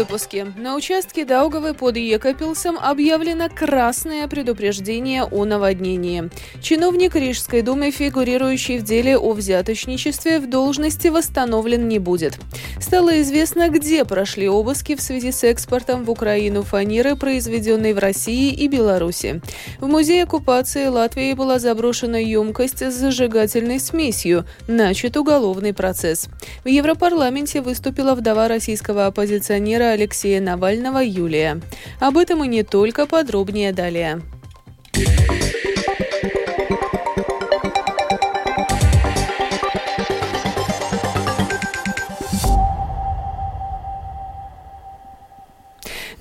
выпуске. На участке Даугавы под Екапилсом объявлено красное предупреждение о наводнении. Чиновник Рижской думы, фигурирующий в деле о взяточничестве, в должности восстановлен не будет. Стало известно, где прошли обыски в связи с экспортом в Украину фанеры, произведенной в России и Беларуси. В музее оккупации Латвии была заброшена емкость с зажигательной смесью. Начат уголовный процесс. В Европарламенте выступила вдова российского оппозиционера Алексея Навального Юлия. Об этом и не только подробнее далее.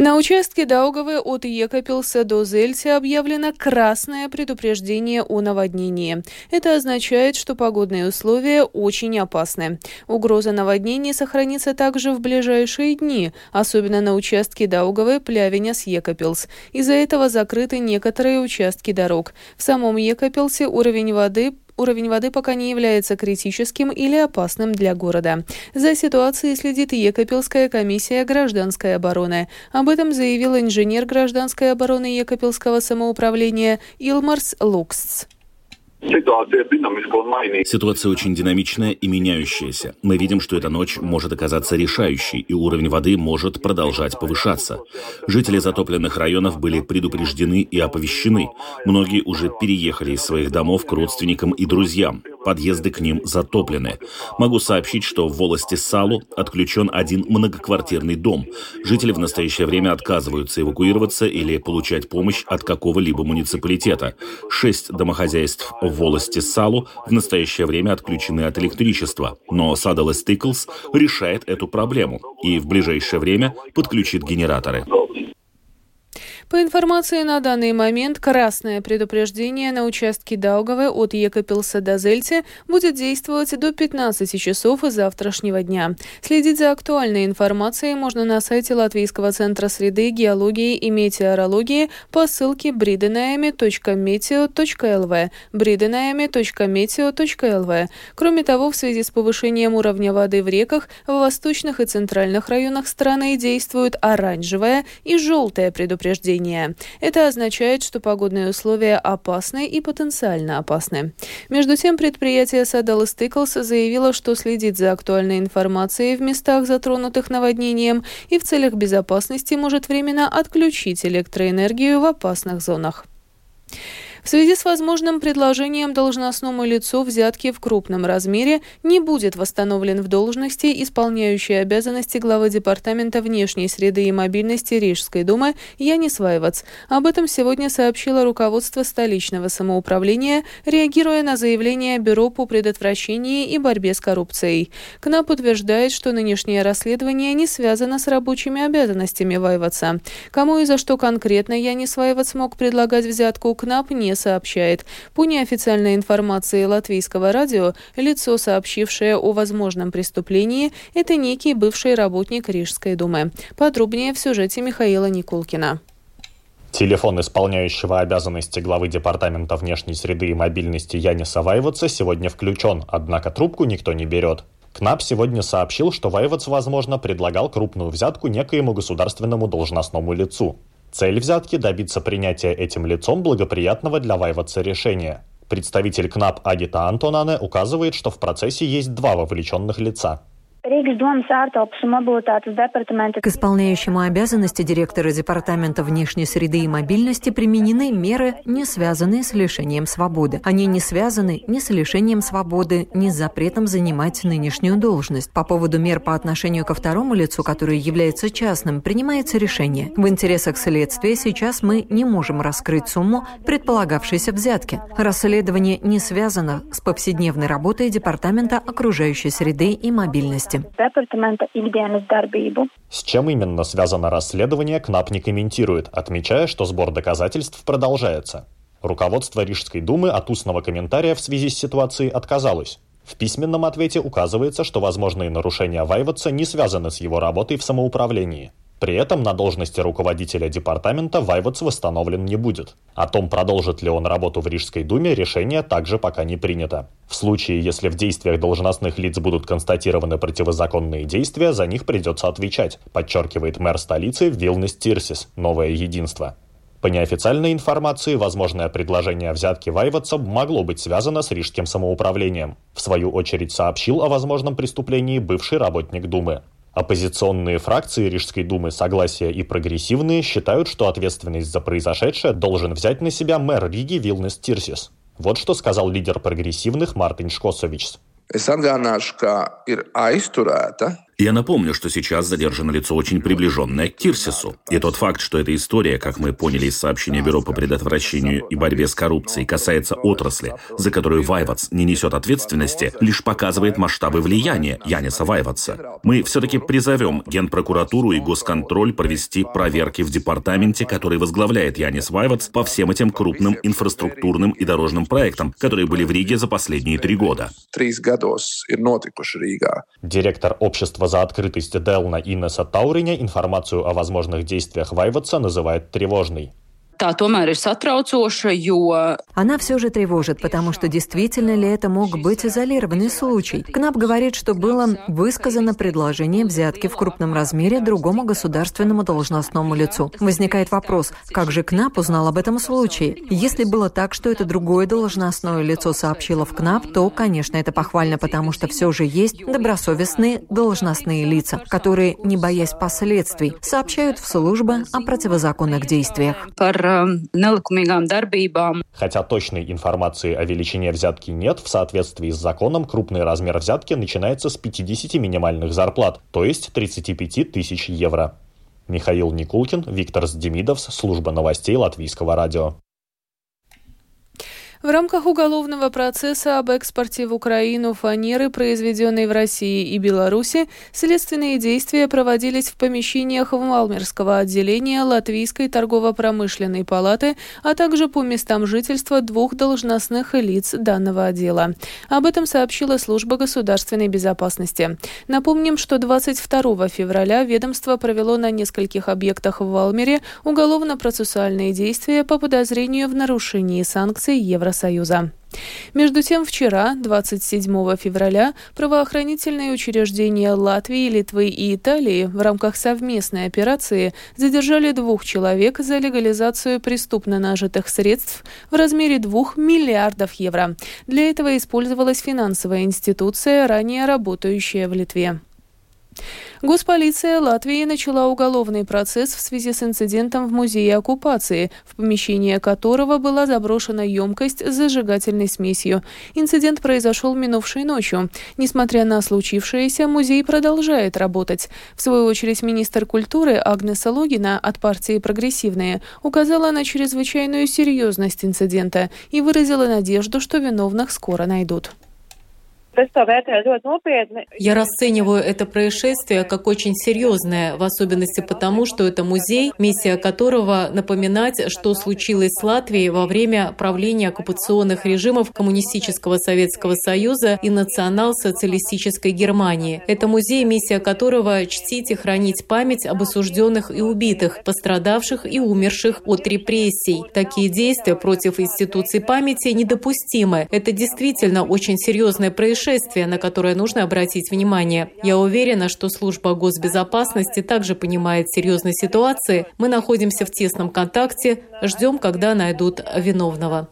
На участке Даугавы от Екапилса до Зельца объявлено красное предупреждение о наводнении. Это означает, что погодные условия очень опасны. Угроза наводнений сохранится также в ближайшие дни, особенно на участке Даугавы, Плявиня с Екапилс. Из-за этого закрыты некоторые участки дорог. В самом Екапилсе уровень воды уровень воды пока не является критическим или опасным для города. За ситуацией следит Екапилская комиссия гражданской обороны. Об этом заявил инженер гражданской обороны Екапилского самоуправления Илмарс Лукс. Ситуация очень динамичная и меняющаяся. Мы видим, что эта ночь может оказаться решающей, и уровень воды может продолжать повышаться. Жители затопленных районов были предупреждены и оповещены. Многие уже переехали из своих домов к родственникам и друзьям. Подъезды к ним затоплены. Могу сообщить, что в волости Салу отключен один многоквартирный дом. Жители в настоящее время отказываются эвакуироваться или получать помощь от какого-либо муниципалитета. Шесть домохозяйств волости Салу в настоящее время отключены от электричества. Но Садалес Тиклс решает эту проблему и в ближайшее время подключит генераторы. По информации на данный момент, красное предупреждение на участке Даугавы от Екапилса до Зельте будет действовать до 15 часов завтрашнего дня. Следить за актуальной информацией можно на сайте Латвийского центра среды, геологии и метеорологии по ссылке bridenayami.meteo.lv bridenayami.meteo.lv Кроме того, в связи с повышением уровня воды в реках, в восточных и центральных районах страны действуют оранжевое и желтое предупреждение потепления. Это означает, что погодные условия опасны и потенциально опасны. Между тем, предприятие Садалас Тиклс заявило, что следит за актуальной информацией в местах, затронутых наводнением, и в целях безопасности может временно отключить электроэнергию в опасных зонах. В связи с возможным предложением должностному лицу взятки в крупном размере не будет восстановлен в должности исполняющий обязанности главы Департамента внешней среды и мобильности Рижской думы Янис Вайвац. Об этом сегодня сообщило руководство столичного самоуправления, реагируя на заявление Бюро по предотвращению и борьбе с коррупцией. КНАП утверждает, что нынешнее расследование не связано с рабочими обязанностями Вайваца. Кому и за что конкретно Янис Вайвац мог предлагать взятку, КНАП не сообщает. По неофициальной информации латвийского радио, лицо, сообщившее о возможном преступлении, это некий бывший работник Рижской думы. Подробнее в сюжете Михаила Никулкина. Телефон исполняющего обязанности главы Департамента внешней среды и мобильности Яниса Вайваца сегодня включен, однако трубку никто не берет. КНАП сегодня сообщил, что Вайвац, возможно, предлагал крупную взятку некоему государственному должностному лицу. Цель взятки – добиться принятия этим лицом благоприятного для Вайватса решения. Представитель КНАП Агита Антонане указывает, что в процессе есть два вовлеченных лица. К исполняющему обязанности директора Департамента внешней среды и мобильности применены меры, не связанные с лишением свободы. Они не связаны ни с лишением свободы, ни с запретом занимать нынешнюю должность. По поводу мер по отношению ко второму лицу, которое является частным, принимается решение. В интересах следствия сейчас мы не можем раскрыть сумму предполагавшейся взятки. Расследование не связано с повседневной работой Департамента окружающей среды и мобильности области. С чем именно связано расследование, КНАП не комментирует, отмечая, что сбор доказательств продолжается. Руководство Рижской думы от устного комментария в связи с ситуацией отказалось. В письменном ответе указывается, что возможные нарушения Вайватса не связаны с его работой в самоуправлении. При этом на должности руководителя департамента Вайвац восстановлен не будет. О том, продолжит ли он работу в Рижской думе, решение также пока не принято. В случае, если в действиях должностных лиц будут констатированы противозаконные действия, за них придется отвечать, подчеркивает мэр столицы Вилнес Тирсис, новое единство. По неофициальной информации, возможное предложение взятки Вайватса могло быть связано с рижским самоуправлением. В свою очередь сообщил о возможном преступлении бывший работник Думы. Оппозиционные фракции Рижской думы «Согласие» и «Прогрессивные» считают, что ответственность за произошедшее должен взять на себя мэр Риги Вилнес Тирсис. Вот что сказал лидер прогрессивных Мартин Шкосович. Es atgādināšu, ka ir aizturēta я напомню, что сейчас задержано лицо очень приближенное к Кирсису. И тот факт, что эта история, как мы поняли из сообщения Бюро по предотвращению и борьбе с коррупцией, касается отрасли, за которую Вайвац не несет ответственности, лишь показывает масштабы влияния Яниса Вайваца. Мы все-таки призовем Генпрокуратуру и Госконтроль провести проверки в департаменте, который возглавляет Янис Вайвац по всем этим крупным инфраструктурным и дорожным проектам, которые были в Риге за последние три года. Директор общества за открытость Делна Иннеса Тауриня информацию о возможных действиях Вайватса называет тревожной tā tomēr ir satraucoša, jo... Она все же тревожит, потому что действительно ли это мог быть изолированный случай. КНАП говорит, что было высказано предложение взятки в крупном размере другому государственному должностному лицу. Возникает вопрос, как же КНАП узнал об этом случае? Если было так, что это другое должностное лицо сообщило в КНАП, то, конечно, это похвально, потому что все же есть добросовестные должностные лица, которые, не боясь последствий, сообщают в службы о противозаконных действиях. Неликумīgām darbībām. Хотя точной информации о величине взятки нет, в соответствии с законом крупный размер взятки начинается с 50 минимальных зарплат, то есть 35 тысяч евро. Михаил Никулкин, Виктор Сдемидовс, служба новостей Латвийского радио. В рамках уголовного процесса об экспорте в Украину фанеры, произведенной в России и Беларуси, следственные действия проводились в помещениях Валмерского отделения Латвийской торгово-промышленной палаты, а также по местам жительства двух должностных лиц данного отдела. Об этом сообщила служба государственной безопасности. Напомним, что 22 февраля ведомство провело на нескольких объектах в Валмере уголовно-процессуальные действия по подозрению в нарушении санкций Евросоюза. Евросоюза. Между тем, вчера, 27 февраля, правоохранительные учреждения Латвии, Литвы и Италии в рамках совместной операции задержали двух человек за легализацию преступно нажитых средств в размере 2 миллиардов евро. Для этого использовалась финансовая институция, ранее работающая в Литве. Госполиция Латвии начала уголовный процесс в связи с инцидентом в музее оккупации, в помещение которого была заброшена емкость с зажигательной смесью. Инцидент произошел минувшей ночью. Несмотря на случившееся, музей продолжает работать. В свою очередь, министр культуры Агнеса Логина от партии «Прогрессивные» указала на чрезвычайную серьезность инцидента и выразила надежду, что виновных скоро найдут. Я расцениваю это происшествие как очень серьезное, в особенности потому, что это музей, миссия которого напоминать, что случилось с Латвией во время правления оккупационных режимов Коммунистического Советского Союза и национал-социалистической Германии. Это музей, миссия которого чтить и хранить память об осужденных и убитых, пострадавших и умерших от репрессий. Такие действия против институций памяти недопустимы. Это действительно очень серьезное происшествие, происшествие, на которое нужно обратить внимание. Я уверена, что служба госбезопасности также понимает серьезность ситуации. Мы находимся в тесном контакте, ждем, когда найдут виновного.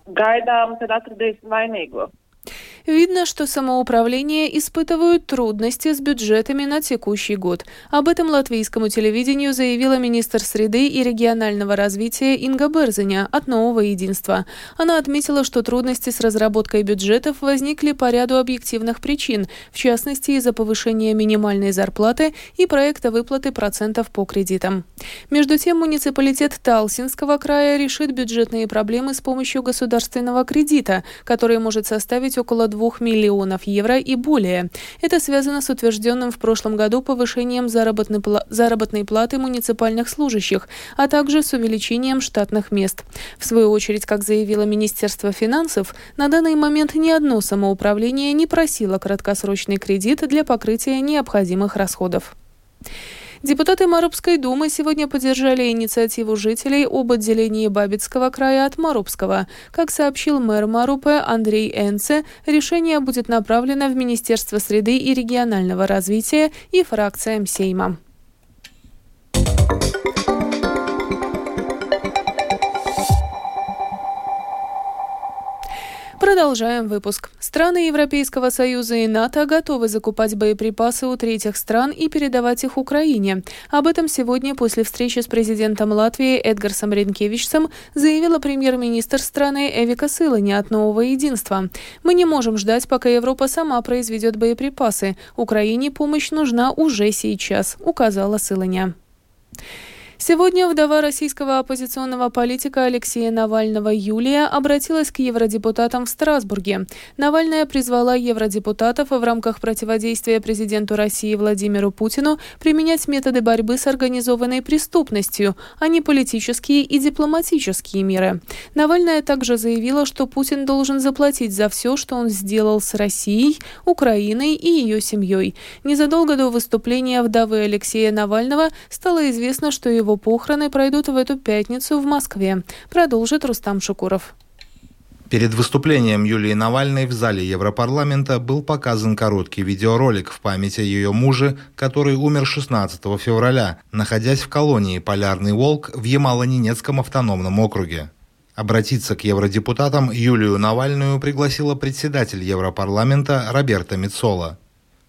Видно, что самоуправление испытывают трудности с бюджетами на текущий год. Об этом латвийскому телевидению заявила министр среды и регионального развития Инга Берзеня от «Нового единства». Она отметила, что трудности с разработкой бюджетов возникли по ряду объективных причин, в частности из-за повышения минимальной зарплаты и проекта выплаты процентов по кредитам. Между тем, муниципалитет Талсинского края решит бюджетные проблемы с помощью государственного кредита, который может составить около 2 миллионов евро и более. Это связано с утвержденным в прошлом году повышением заработной, заработной платы муниципальных служащих, а также с увеличением штатных мест. В свою очередь, как заявило Министерство финансов, на данный момент ни одно самоуправление не просило краткосрочный кредит для покрытия необходимых расходов. Депутаты Марубской думы сегодня поддержали инициативу жителей об отделении Бабицкого края от Марубского. Как сообщил мэр Марупы Андрей Энце, решение будет направлено в Министерство среды и регионального развития и фракциям Сейма. Продолжаем выпуск. Страны Европейского Союза и НАТО готовы закупать боеприпасы у третьих стран и передавать их Украине. Об этом сегодня после встречи с президентом Латвии Эдгарсом Ренкевичсом заявила премьер-министр страны Эвика Сылани от Нового Единства. «Мы не можем ждать, пока Европа сама произведет боеприпасы. Украине помощь нужна уже сейчас», указала Сыланя. Сегодня вдова российского оппозиционного политика Алексея Навального Юлия обратилась к евродепутатам в Страсбурге. Навальная призвала евродепутатов в рамках противодействия президенту России Владимиру Путину применять методы борьбы с организованной преступностью, а не политические и дипломатические меры. Навальная также заявила, что Путин должен заплатить за все, что он сделал с Россией, Украиной и ее семьей. Незадолго до выступления вдовы Алексея Навального стало известно, что его его похороны пройдут в эту пятницу в Москве, продолжит Рустам Шукуров. Перед выступлением Юлии Навальной в зале Европарламента был показан короткий видеоролик в память о ее муже, который умер 16 февраля, находясь в колонии «Полярный волк» в Ямало-Ненецком автономном округе. Обратиться к евродепутатам Юлию Навальную пригласила председатель Европарламента Роберта Мицола.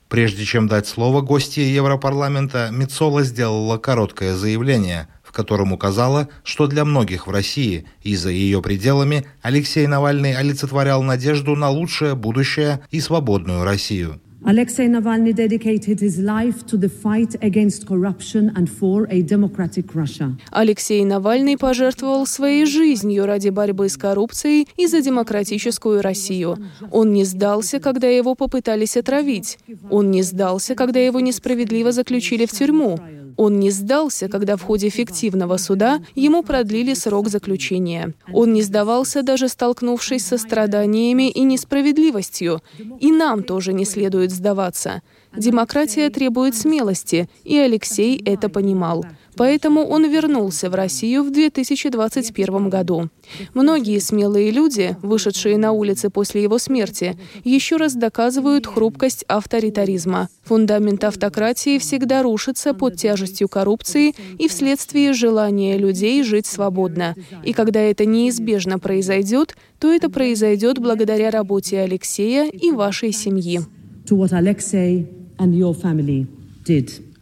Прежде чем дать слово гостье Европарламента, Мицола сделала короткое заявление, в котором указала, что для многих в России и за ее пределами Алексей Навальный олицетворял надежду на лучшее будущее и свободную Россию. Alexei Navalny dedicated his life to the fight against corruption and for a democratic Russia. Алексей Навальный пожертвовал своей жизнью ради борьбы с коррупцией и за демократическую Россию. Он не сдался, когда его попытались отравить. Он не сдался, когда его несправедливо заключили в тюрьму. Он не сдался, когда в ходе фиктивного суда ему продлили срок заключения. Он не сдавался, даже столкнувшись со страданиями и несправедливостью. И нам тоже не следует сдаваться. Демократия требует смелости, и Алексей это понимал. Поэтому он вернулся в Россию в 2021 году. Многие смелые люди, вышедшие на улицы после его смерти, еще раз доказывают хрупкость авторитаризма. Фундамент автократии всегда рушится под тяжестью коррупции и вследствие желания людей жить свободно. И когда это неизбежно произойдет, то это произойдет благодаря работе Алексея и вашей семьи.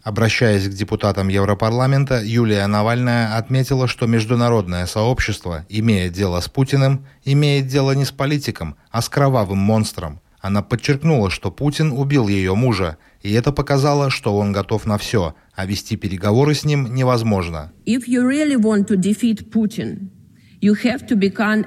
Обращаясь к депутатам Европарламента, Юлия Навальная отметила, что международное сообщество, имея дело с Путиным, имеет дело не с политиком, а с кровавым монстром. Она подчеркнула, что Путин убил ее мужа, и это показало, что он готов на все, а вести переговоры с ним невозможно. If you really want to defeat Putin, you have to become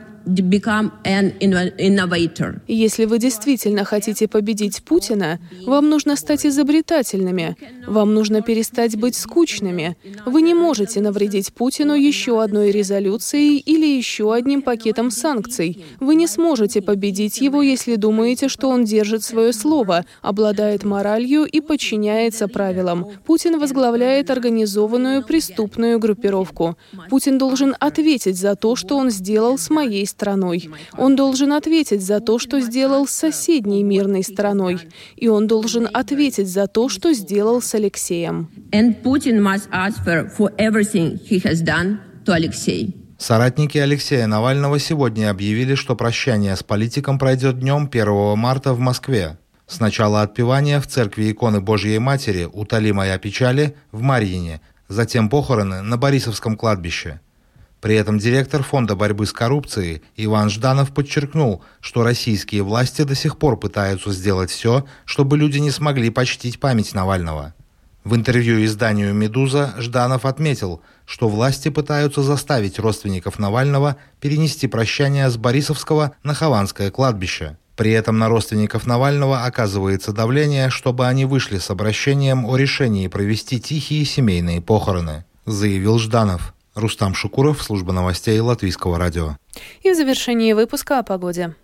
если вы действительно хотите победить Путина, вам нужно стать изобретательными. Вам нужно перестать быть скучными. Вы не можете навредить Путину еще одной резолюцией или еще одним пакетом санкций. Вы не сможете победить его, если думаете, что он держит свое слово, обладает моралью и подчиняется правилам. Путин возглавляет организованную преступную группировку. Путин должен ответить за то, что он сделал с моей страной. Он должен ответить за то, что сделал с соседней мирной страной. И он должен ответить за то, что сделал с Алексеем. Соратники Алексея Навального сегодня объявили, что прощание с политиком пройдет днем 1 марта в Москве. Сначала отпевание в церкви иконы Божьей Матери «Утоли моя печали» в Марьине, затем похороны на Борисовском кладбище – при этом директор Фонда борьбы с коррупцией Иван Жданов подчеркнул, что российские власти до сих пор пытаются сделать все, чтобы люди не смогли почтить память Навального. В интервью изданию «Медуза» Жданов отметил, что власти пытаются заставить родственников Навального перенести прощание с Борисовского на Хованское кладбище. При этом на родственников Навального оказывается давление, чтобы они вышли с обращением о решении провести тихие семейные похороны, заявил Жданов. Рустам Шукуров, служба новостей Латвийского радио. И в завершении выпуска о погоде.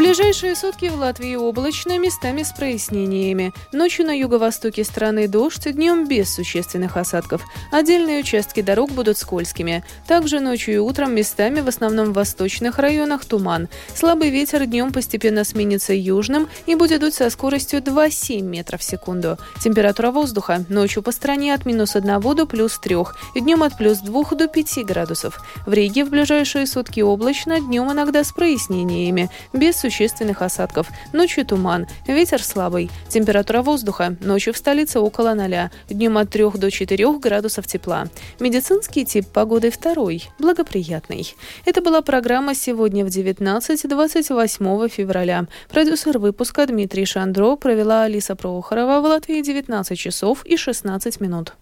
Ближайшие сутки в Латвии облачно, местами с прояснениями. Ночью на юго-востоке страны дождь, днем без существенных осадков. Отдельные участки дорог будут скользкими. Также ночью и утром местами, в основном в восточных районах, туман. Слабый ветер днем постепенно сменится южным и будет дуть со скоростью 2,7 метров в секунду. Температура воздуха ночью по стране от минус 1 до плюс 3, днем от плюс 2 до 5 градусов. В Риге в ближайшие сутки облачно, днем иногда с прояснениями, без существенных существенных осадков. Ночью туман, ветер слабый. Температура воздуха ночью в столице около ноля, днем от 3 до 4 градусов тепла. Медицинский тип погоды второй, благоприятный. Это была программа «Сегодня в 19-28 февраля». Продюсер выпуска Дмитрий Шандро провела Алиса Прохорова в Латвии 19 часов и 16 минут.